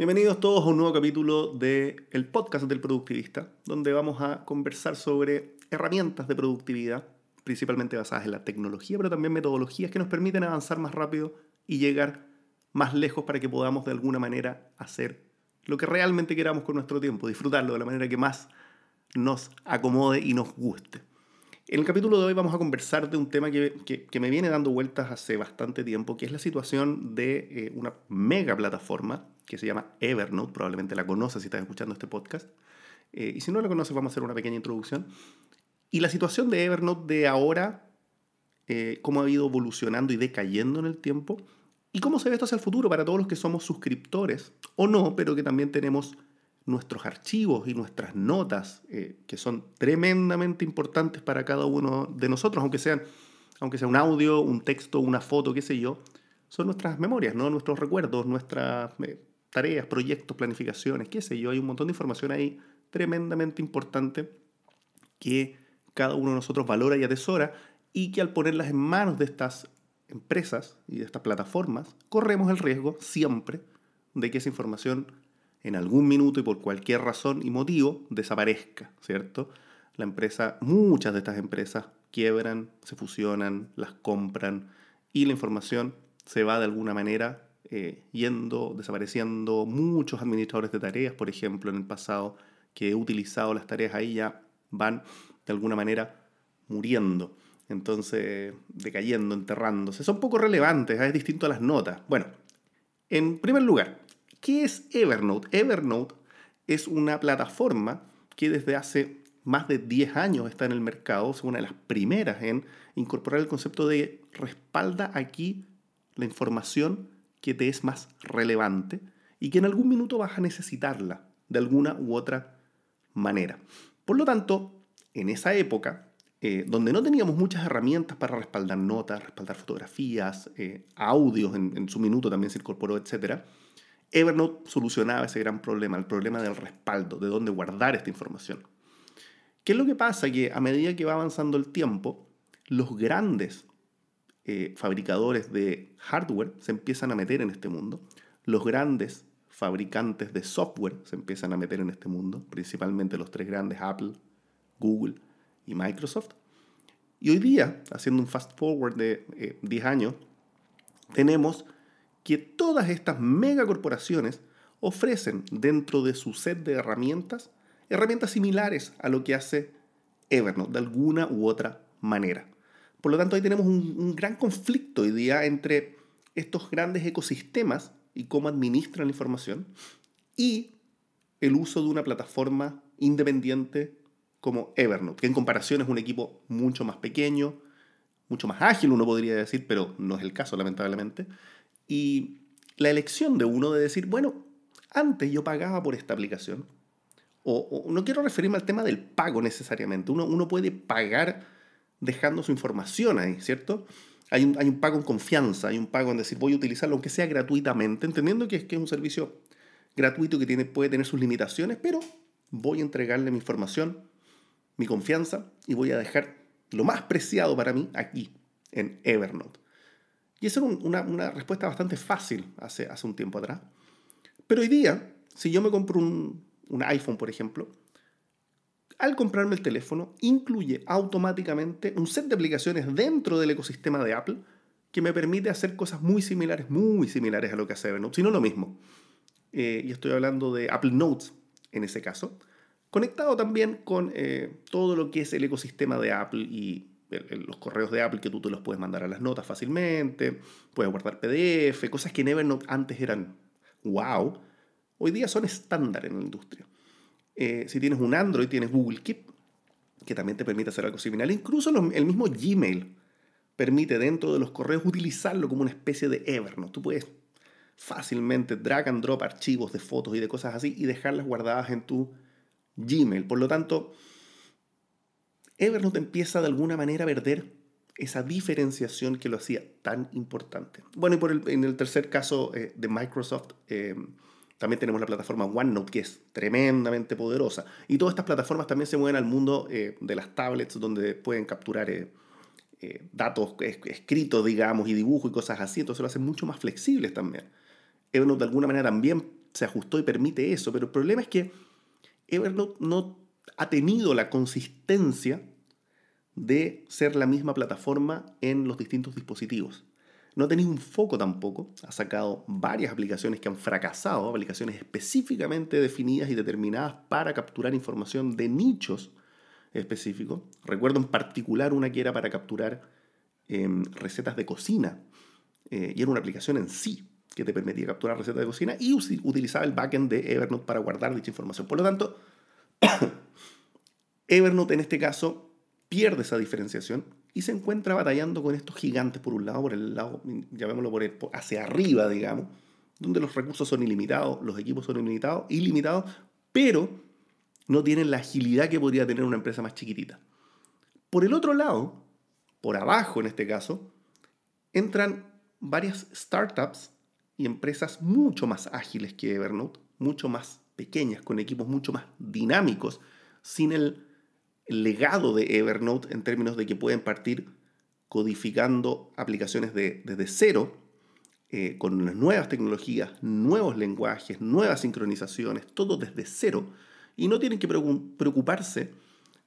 Bienvenidos todos a un nuevo capítulo del el podcast del productivista, donde vamos a conversar sobre herramientas de productividad, principalmente basadas en la tecnología, pero también metodologías que nos permiten avanzar más rápido y llegar más lejos para que podamos de alguna manera hacer lo que realmente queramos con nuestro tiempo, disfrutarlo de la manera que más nos acomode y nos guste. En el capítulo de hoy vamos a conversar de un tema que, me viene dando vueltas hace bastante tiempo, que es la situación de eh, una mega plataforma que se llama Evernote, probablemente la conoces si estás escuchando este podcast, eh, y si no la conoces vamos a hacer una pequeña introducción. Y la situación de Evernote de ahora, eh, cómo ha ido evolucionando y decayendo en el tiempo, y cómo se ve esto hacia el futuro para todos los que somos suscriptores o no, pero que también tenemos nuestros archivos y nuestras notas, eh, que son tremendamente importantes para cada uno de nosotros, aunque sean aunque sea un audio, un texto, una foto, qué sé yo, son nuestras memorias, ¿no? nuestros recuerdos, nuestras tareas, proyectos, planificaciones, qué sé yo. Hay un montón de información ahí tremendamente importante que cada uno de nosotros valora y atesora y que al ponerlas en manos de estas empresas y de estas plataformas, corremos el riesgo siempre de que esa información en algún minuto y por cualquier razón y motivo desaparezca, ¿cierto? La empresa, muchas de estas empresas quiebran, se fusionan, las compran y la información se va de alguna manera eh, yendo, desapareciendo. Muchos administradores de tareas, por ejemplo, en el pasado, que he utilizado las tareas ahí ya van de alguna manera muriendo. Entonces, decayendo, enterrándose. Son poco relevantes, ¿eh? es distinto a las notas. Bueno, en primer lugar, ¿Qué es Evernote? Evernote es una plataforma que desde hace más de 10 años está en el mercado, es una de las primeras en incorporar el concepto de respalda aquí la información que te es más relevante y que en algún minuto vas a necesitarla de alguna u otra manera. Por lo tanto, en esa época, eh, donde no teníamos muchas herramientas para respaldar notas, respaldar fotografías, eh, audios, en, en, su minuto también se incorporó, etc., Evernote solucionaba ese gran problema, el problema del respaldo, de dónde guardar esta información. ¿Qué es lo que pasa? Que a medida que va avanzando el tiempo, los grandes eh, fabricadores de hardware se empiezan a meter en este mundo, los grandes fabricantes de software se empiezan a meter en este mundo, principalmente los tres grandes, Apple, Google y Microsoft. Y hoy día, haciendo un fast forward de 10 eh, años, tenemos que todas estas megacorporaciones ofrecen dentro de su set de herramientas herramientas similares a lo que hace Evernote de alguna u otra manera. Por lo tanto, ahí tenemos un, un gran conflicto hoy día entre estos grandes ecosistemas y cómo administran la información y el uso de una plataforma independiente como Evernote, que en comparación es un equipo mucho más pequeño, mucho más ágil, uno podría decir, pero no es el caso, lamentablemente, y la elección de uno de decir, bueno, antes yo pagaba por esta aplicación, o, no quiero referirme al tema del pago necesariamente, uno, uno puede pagar dejando su información ahí, ¿cierto? Hay un, hay un, pago en confianza, hay un pago en decir voy a utilizarlo aunque sea gratuitamente, entendiendo que es, que es un servicio gratuito que tiene, puede tener sus limitaciones, pero voy a entregarle mi información, mi confianza y voy a dejar lo más preciado para mí aquí, en Evernote. Y esa era una, una, respuesta bastante fácil hace, hace un tiempo atrás. Pero hoy día, si yo me compro un, un iPhone, por ejemplo, al comprarme el teléfono, incluye automáticamente un set de aplicaciones dentro del ecosistema de Apple que me permite hacer cosas muy similares, muy similares a lo que hace Evernote, si no lo mismo. Eh, y estoy hablando de Apple Notes en ese caso, conectado también con eh, todo lo que es el ecosistema de Apple y los correos de Apple que tú te los puedes mandar a las notas fácilmente, puedes guardar PDF, cosas que en Evernote antes eran wow, hoy día son estándar en la industria. Eh, si tienes un Android, tienes Google Keep, que también te permite hacer algo similar. Incluso el mismo Gmail permite dentro de los correos utilizarlo como una especie de Evernote. Tú puedes fácilmente drag and drop archivos de fotos y de cosas así y dejarlas guardadas en tu Gmail. Por lo tanto, Evernote empieza de alguna manera a perder esa diferenciación que lo hacía tan importante. Bueno, y por el, en el tercer caso eh, de Microsoft, eh, también tenemos la plataforma OneNote, que es tremendamente poderosa. Y todas estas plataformas también se mueven al mundo eh, de las tablets, donde pueden capturar datos escritos, digamos, y dibujos y cosas así. Entonces lo hacen mucho más flexibles también. Evernote de alguna manera también se ajustó y permite eso, pero el problema es que Evernote no ha tenido la consistencia de ser la misma plataforma en los distintos dispositivos. No tenido un foco tampoco, ha sacado varias aplicaciones que han fracasado, aplicaciones específicamente definidas y determinadas para capturar información de nichos específicos. Recuerdo en particular una que era para capturar em, recetas de cocina, eh, y era una aplicación en sí que te permitía capturar recetas de cocina y utilizaba el backend de Evernote para guardar dicha información. Por lo tanto, Evernote en este caso pierde esa diferenciación y se encuentra batallando con estos gigantes por un lado, por el lado, llamémoslo por, hacia arriba, digamos, donde los recursos son ilimitados, los equipos son ilimitados, ilimitados, pero no tienen la agilidad que podría tener una empresa más chiquitita. Por el otro lado, por abajo en este caso, entran varias startups y empresas mucho más ágiles que Evernote, mucho más pequeñas, con equipos mucho más dinámicos, sin el legado de Evernote en términos de que pueden partir codificando aplicaciones de, desde cero, eh, con nuevas tecnologías, nuevos lenguajes, nuevas sincronizaciones, todo desde cero, y no tienen que preocuparse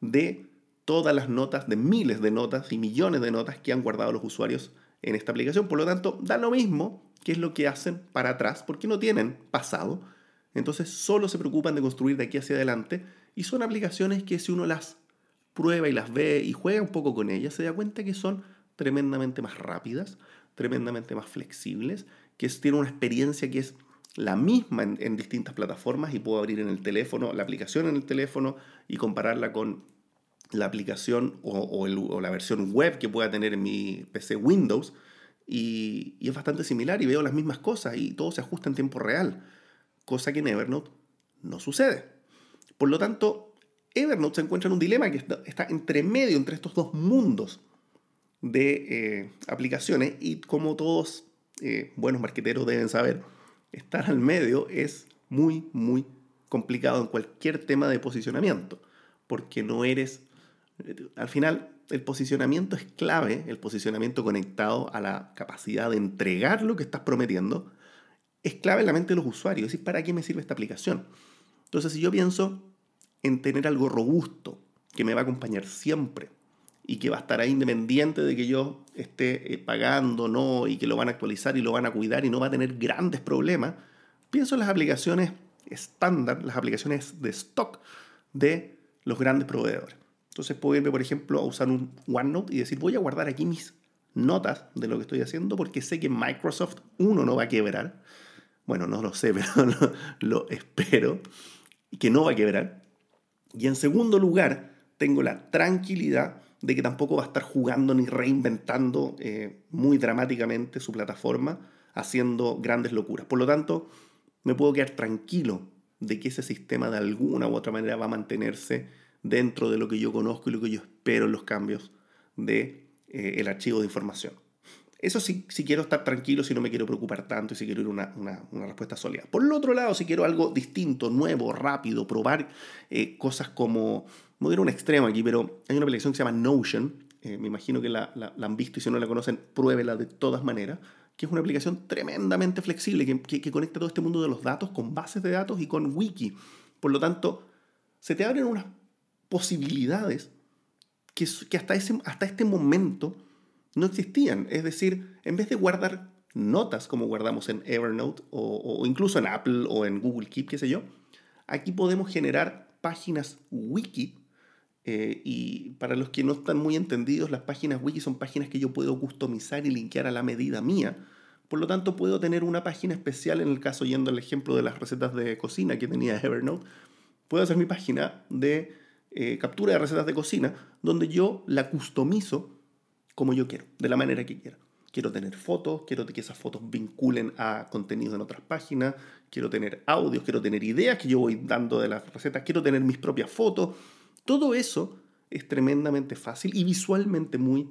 de todas las notas, de miles de notas y millones de notas que han guardado los usuarios en esta aplicación. Por lo tanto, da lo mismo qué es lo que hacen para atrás, porque no tienen pasado. Entonces solo se preocupan de construir de aquí hacia adelante y son aplicaciones que si uno las prueba y las ve y juega un poco con ellas, se da cuenta que son tremendamente más rápidas, tremendamente más flexibles, que tienen una experiencia que es la misma en, distintas plataformas y puedo abrir en el teléfono, la aplicación en el teléfono y compararla con la aplicación o, la versión web que pueda tener en mi PC Windows y, y, es bastante similar y veo las mismas cosas y todo se ajusta en tiempo real, cosa que en Evernote no sucede. Por lo tanto, Evernote se encuentra en un dilema que está, entre medio, entre estos dos mundos de eh, aplicaciones y como todos eh, buenos marqueteros deben saber, estar al medio es muy, muy complicado en cualquier tema de posicionamiento, porque no eres, al final el posicionamiento es clave, el posicionamiento conectado a la capacidad de entregar lo que estás prometiendo, es clave en la mente de los usuarios, es ¿para qué me sirve esta aplicación? Entonces, si yo pienso, en tener algo robusto que me va a acompañar siempre y que va a estar ahí independiente de que yo esté eh, pagando, no, y que lo van a actualizar y lo van a cuidar y no va a tener grandes problemas, pienso en las aplicaciones estándar, las aplicaciones de stock de los grandes proveedores. Entonces puedo irme, por ejemplo, a usar un OneNote y decir, voy a guardar aquí mis notas de lo que estoy haciendo porque sé que Microsoft, uno, no va a quebrar. Bueno, no lo sé, pero lo, lo espero. Que no va a quebrar. Y en segundo lugar, tengo la tranquilidad de que tampoco va a estar jugando ni reinventando eh, muy dramáticamente su plataforma, haciendo grandes locuras. Por lo tanto, me puedo quedar tranquilo de que ese sistema de alguna u otra manera va a mantenerse dentro de lo que yo conozco y lo que yo espero en los cambios del de, eh, archivo de información. Eso sí, si quiero estar tranquilo, si no me quiero preocupar tanto y si quiero ir una, una, una respuesta sólida. Por el otro lado, si quiero algo distinto, nuevo, rápido, probar eh, cosas como, no voy a ir a un extremo aquí, pero hay una aplicación que se llama Notion, eh, me imagino que la, la, han visto y si no la conocen, pruébela de todas maneras, que es una aplicación tremendamente flexible que, que, que conecta todo este mundo de los datos con bases de datos y con wiki. Por lo tanto, se te abren unas posibilidades que, que hasta, ese, hasta este momento no existían. Es decir, en vez de guardar notas como guardamos en Evernote o, incluso en Apple o en Google Keep, qué sé yo, aquí podemos generar páginas wiki. Eh, y para los que no están muy entendidos, las páginas wiki son páginas que yo puedo customizar y linkear a la medida mía. Por lo tanto, puedo tener una página especial, en el caso yendo al ejemplo de las recetas de cocina que tenía Evernote, puedo hacer mi página de eh, captura de recetas de cocina, donde yo la customizo como yo quiero, de la manera que quiera. Quiero tener fotos, quiero que esas fotos vinculen a contenidos en otras páginas, quiero tener audios, quiero tener ideas que yo voy dando de las recetas, quiero tener mis propias fotos. Todo eso es tremendamente fácil y visualmente muy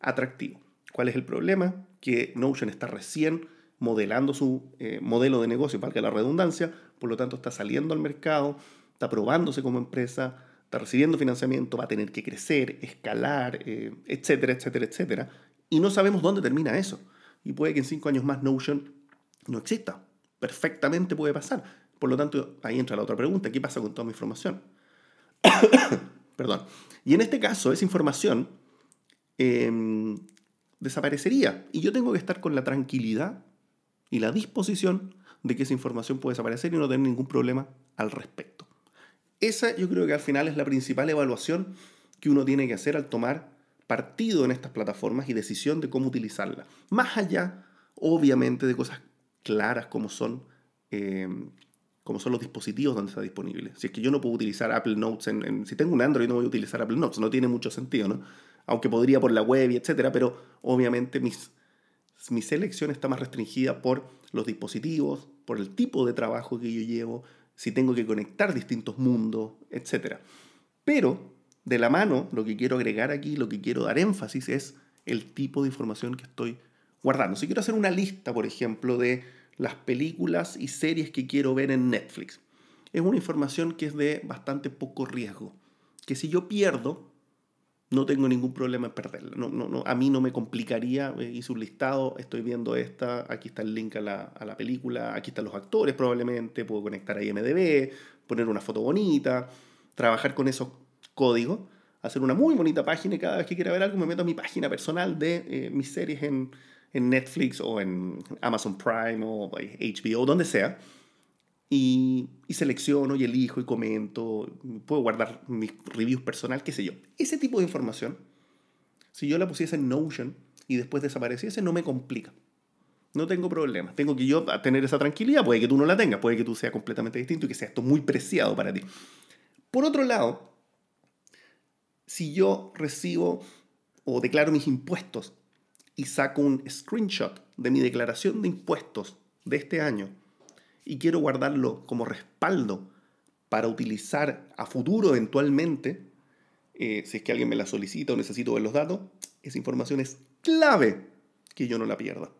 atractivo. ¿Cuál es el problema? Que Notion está recién modelando su eh, modelo de negocio, para que la redundancia, por lo tanto está saliendo al mercado, está probándose como empresa, está recibiendo financiamiento, va a tener que crecer, escalar, eh, etcétera, etcétera, etcétera. Y no sabemos dónde termina eso. Y puede que en cinco años más Notion no exista. Perfectamente puede pasar. Por lo tanto, ahí entra la otra pregunta, ¿qué pasa con toda mi información? Perdón. Y en este caso, esa información em, desaparecería. Y yo tengo que estar con la tranquilidad y la disposición de que esa información puede desaparecer y no tener ningún problema al respecto. Esa yo creo que al final es la principal evaluación que uno tiene que hacer al tomar partido en estas plataformas y decisión de cómo utilizarlas. Más allá, obviamente, de cosas claras como son, em, como son los dispositivos donde está disponible. Si es que yo no puedo utilizar Apple Notes, si tengo un Android no voy a utilizar Apple Notes, no tiene mucho sentido, ¿no? Aunque podría por la web y etcétera, pero obviamente mis, mi selección está más restringida por los dispositivos, por el tipo de trabajo que yo llevo, si tengo que conectar distintos mundos, etc. Pero, de la mano, lo que quiero agregar aquí, lo que quiero dar énfasis es el tipo de información que estoy guardando. Si quiero hacer una lista, por ejemplo, de las películas y series que quiero ver en Netflix, es una información que es de bastante poco riesgo. Que si yo pierdo, no tengo ningún problema en perderla. No, no, no, a mí no me complicaría, eh, hice un listado, estoy viendo esta, aquí está el link a la, a la, película, aquí están los actores probablemente, puedo conectar a IMDB, poner una foto bonita, trabajar con esos códigos, hacer una muy bonita página y cada vez que quiera ver algo me meto a mi página personal de eh, mis series en, en Netflix o en Amazon Prime o HBO, donde sea y, selecciono y elijo y comento, puedo guardar mis reviews personal, qué sé yo. Ese tipo de información, si yo la pusiese en Notion y después desapareciese, no me complica. No tengo problema. Tengo que yo tener esa tranquilidad. Puede que tú no la tengas, puede que tú seas completamente distinto y que sea esto muy preciado para ti. Por otro lado, si yo recibo o declaro mis impuestos y saco un screenshot de mi declaración de impuestos de este año y quiero guardarlo como respaldo para utilizar a futuro eventualmente, eh, si es que alguien me la solicita o necesito ver los datos, esa información es clave que yo no la pierda.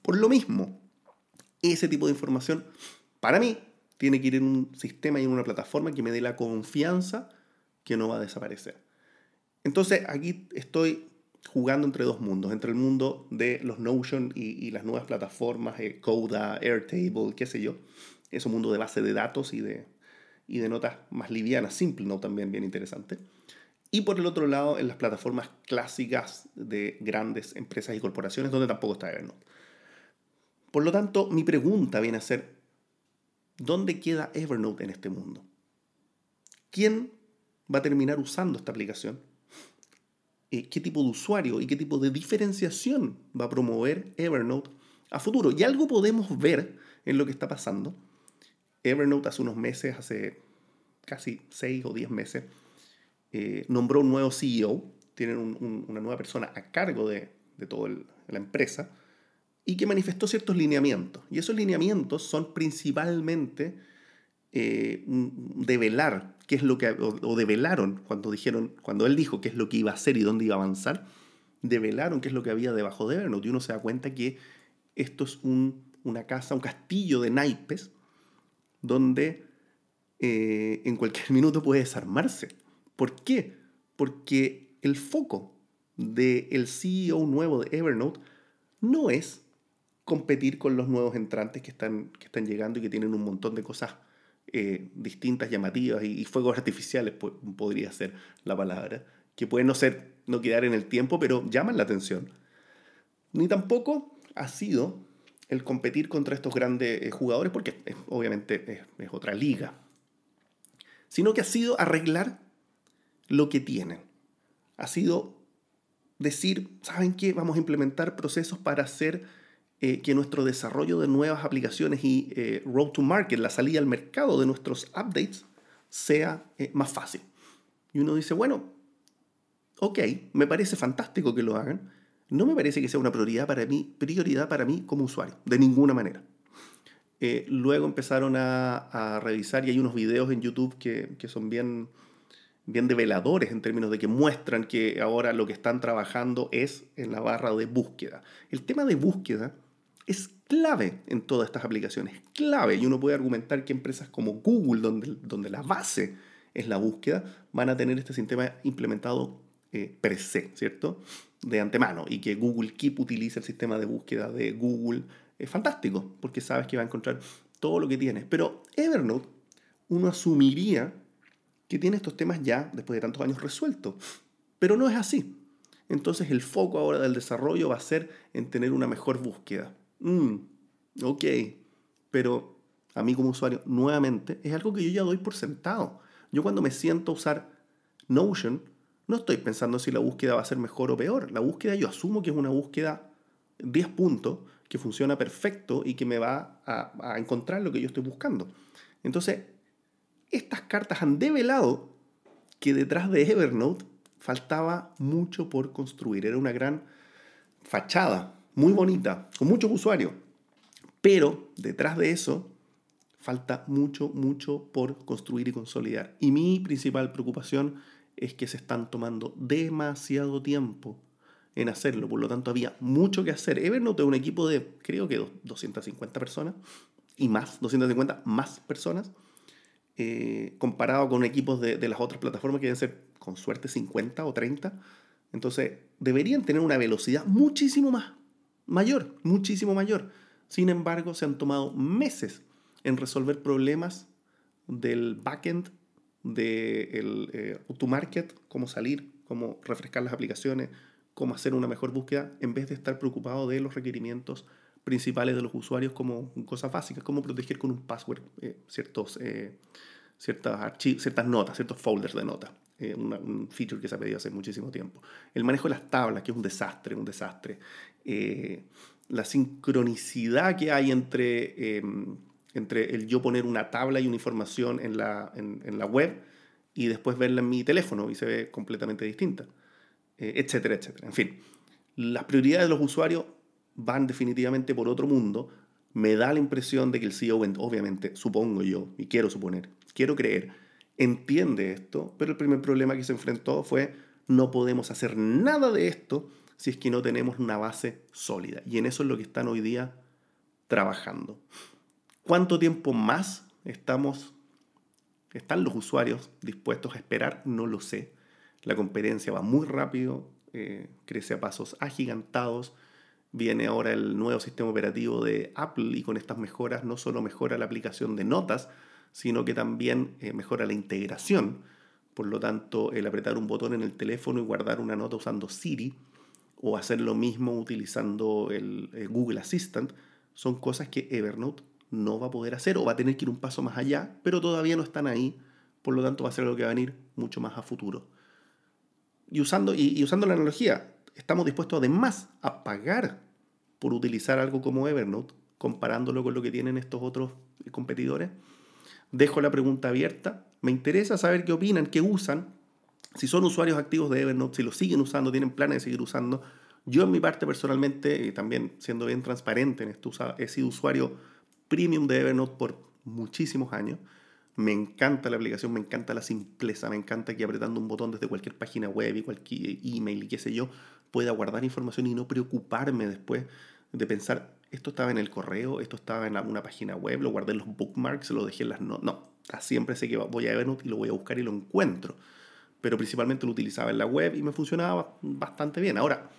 Por lo mismo, ese tipo de información, para mí, tiene que ir en un sistema y en una plataforma que me dé la confianza que no va a desaparecer. Entonces, aquí estoy jugando entre dos mundos, entre el mundo de los Notion y, las nuevas plataformas, eh, Coda, Airtable, qué sé yo, es un mundo de base de datos y de, y de notas más livianas, simple, no también bien interesante. Y por el otro lado, en las plataformas clásicas de grandes empresas y corporaciones, donde tampoco está Evernote. Por lo tanto, mi pregunta viene a ser, ¿dónde queda Evernote en este mundo? ¿Quién va a terminar usando esta aplicación? Eh, qué tipo de usuario y qué tipo de diferenciación va a promover Evernote a futuro. Y algo podemos ver en lo que está pasando. Evernote hace unos meses, hace casi 6 o 10 meses, eh, nombró un nuevo CEO, tienen una nueva persona a cargo de, de toda la empresa, y que manifestó ciertos lineamientos. Y esos lineamientos son principalmente eh, develar qué es lo que, o, develaron cuando dijeron, cuando él dijo qué es lo que iba a hacer y dónde iba a avanzar, develaron qué es lo que había debajo de Evernote y uno se da cuenta que esto es un, una casa, un castillo de naipes donde eh, en cualquier minuto puede desarmarse. ¿Por qué? Porque el foco del CEO nuevo de Evernote no es competir con los nuevos entrantes que están, que están llegando y que tienen un montón de cosas eh, distintas, llamativas y, fuegos artificiales, podría ser la palabra, que pueden no, ser, no quedar en el tiempo, pero llaman la atención. Ni tampoco ha sido el competir contra estos grandes eh, jugadores, porque obviamente es, otra liga, sino que ha sido arreglar lo que tienen. Ha sido decir, ¿saben qué? Vamos a implementar procesos para hacer eh, que nuestro desarrollo de nuevas aplicaciones y eh, road to market, la salida al mercado de nuestros updates, sea eh, más fácil. Y uno dice, bueno, ok, me parece fantástico que lo hagan. No me parece que sea una prioridad para mí, prioridad para mí como usuario, de ninguna manera. luego empezaron a, revisar y hay unos videos en YouTube que, que son bien, bien develadores en términos de que muestran que ahora lo que están trabajando es en la barra de búsqueda. El tema de búsqueda es clave en todas estas aplicaciones, clave. Y uno puede argumentar que empresas como Google, donde, donde la base es la búsqueda, van a tener este sistema implementado eh, per se, ¿cierto? De antemano. Y que Google Keep utiliza el sistema de búsqueda de Google es fantástico, porque sabes que va a encontrar todo lo que tienes. Pero Evernote, uno asumiría que tiene estos temas ya, después de tantos años, resueltos. Pero no es así. Entonces el foco ahora del desarrollo va a ser en tener una mejor búsqueda. Mm, ok, pero a mí como usuario, nuevamente, es algo que yo ya doy por sentado. Yo cuando me siento a usar Notion, no estoy pensando si la búsqueda va a ser mejor o peor. La búsqueda yo asumo que es una búsqueda 10 puntos, que funciona perfecto y que me va a, a encontrar lo que yo estoy buscando. Entonces, estas cartas han develado que detrás de Evernote faltaba mucho por construir. Era una gran fachada, muy bonita, con muchos usuarios. Pero detrás de eso falta mucho, mucho por construir y consolidar. Y mi principal preocupación es que se están tomando demasiado tiempo en hacerlo. Por lo tanto, había mucho que hacer. Evernote es un equipo de, creo que 250 personas y más, 250 más personas, eh, comparado con equipos de, de las otras plataformas que deben ser, con suerte, 50 o 30. Entonces, deberían tener una velocidad muchísimo más mayor, muchísimo mayor. Sin embargo, se han tomado meses en resolver problemas del backend, del de eh, market cómo salir, cómo refrescar las aplicaciones, cómo hacer una mejor búsqueda, en vez de estar preocupado de los requerimientos principales de los usuarios como cosas básicas, como proteger con un password eh, ciertos, eh, ciertas, ciertas notas, ciertos folders de notas. Un feature que se ha pedido hace muchísimo tiempo. El manejo de las tablas, que es un desastre, un desastre. la sincronicidad que hay entre em, entre el yo poner una tabla y una información en la, en, la web y después verla en mi teléfono y se ve completamente distinta, eh, etcétera, etcétera. En fin, las prioridades de los usuarios van definitivamente por otro mundo. Me da la impresión de que el CEO, obviamente, supongo yo, y quiero suponer, quiero creer, entiende esto, pero el primer problema que se enfrentó fue no podemos hacer nada de esto si es que no tenemos una base sólida. Y en eso es lo que están hoy día trabajando. ¿Cuánto tiempo más estamos, están los usuarios dispuestos a esperar? No lo sé. La competencia va muy rápido, eh, crece a pasos agigantados. Viene ahora el nuevo sistema operativo de Apple y con estas mejoras no solo mejora la aplicación de notas, sino que también eh, mejora la integración. Por lo tanto, el apretar un botón en el teléfono y guardar una nota usando Siri o hacer lo mismo utilizando el eh, Google Assistant son cosas que Evernote no va a poder hacer o va a tener que ir un paso más allá, pero todavía no están ahí, por lo tanto va a ser algo que va a venir mucho más a futuro. Y usando, y, usando la analogía, estamos dispuestos además a pagar por utilizar algo como Evernote, comparándolo con lo que tienen estos otros competidores. Dejo la pregunta abierta. Me interesa saber qué opinan, qué usan, si son usuarios activos de Evernote, si lo siguen usando, tienen planes de seguir usando. Yo en mi parte personalmente, y también siendo bien transparente en esto, he sido usuario premium de Evernote por muchísimos años. Me encanta la aplicación, me encanta la simpleza, me encanta que apretando un botón desde cualquier página web y cualquier email y qué sé yo, pueda guardar información y no preocuparme después de pensar, esto estaba en el correo, esto estaba en alguna página web, lo guardé en los bookmarks, lo dejé en las no, no, siempre sé que voy a Evernote y lo voy a buscar y lo encuentro. Pero principalmente lo utilizaba en la web y me funcionaba bastante bien. Ahora,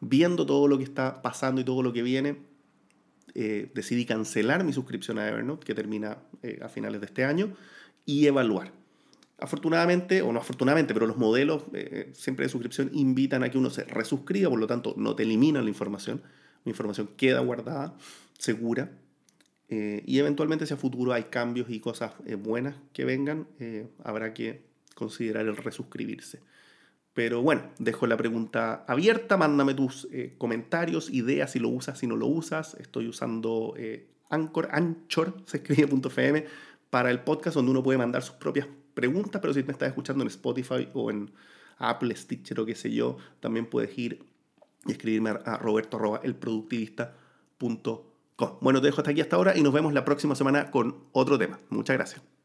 viendo todo lo que está pasando y todo lo que viene, eh, decidí cancelar mi suscripción a Evernote, que termina eh, a finales de este año, y evaluar. Afortunadamente, o no afortunadamente, pero los modelos eh, siempre de suscripción invitan a que uno se resuscriba, por lo tanto no te eliminan la información, la información queda guardada, segura, y eventualmente si a futuro hay cambios y cosas buenas que vengan, habrá que considerar el resuscribirse. Pero bueno, dejo la pregunta abierta, mándame tus eh, comentarios, ideas, si lo usas, si no lo usas. Estoy usando eh, Anchor, Anchor, se escribe.fm, para el podcast donde uno puede mandar sus propias preguntas, pero si me estás escuchando en Spotify o en Apple, Stitcher o qué sé yo, también puedes ir y escribirme a roberto.elproductivista.com. Bueno, te dejo hasta aquí hasta ahora y nos vemos la próxima semana con otro tema. Muchas gracias.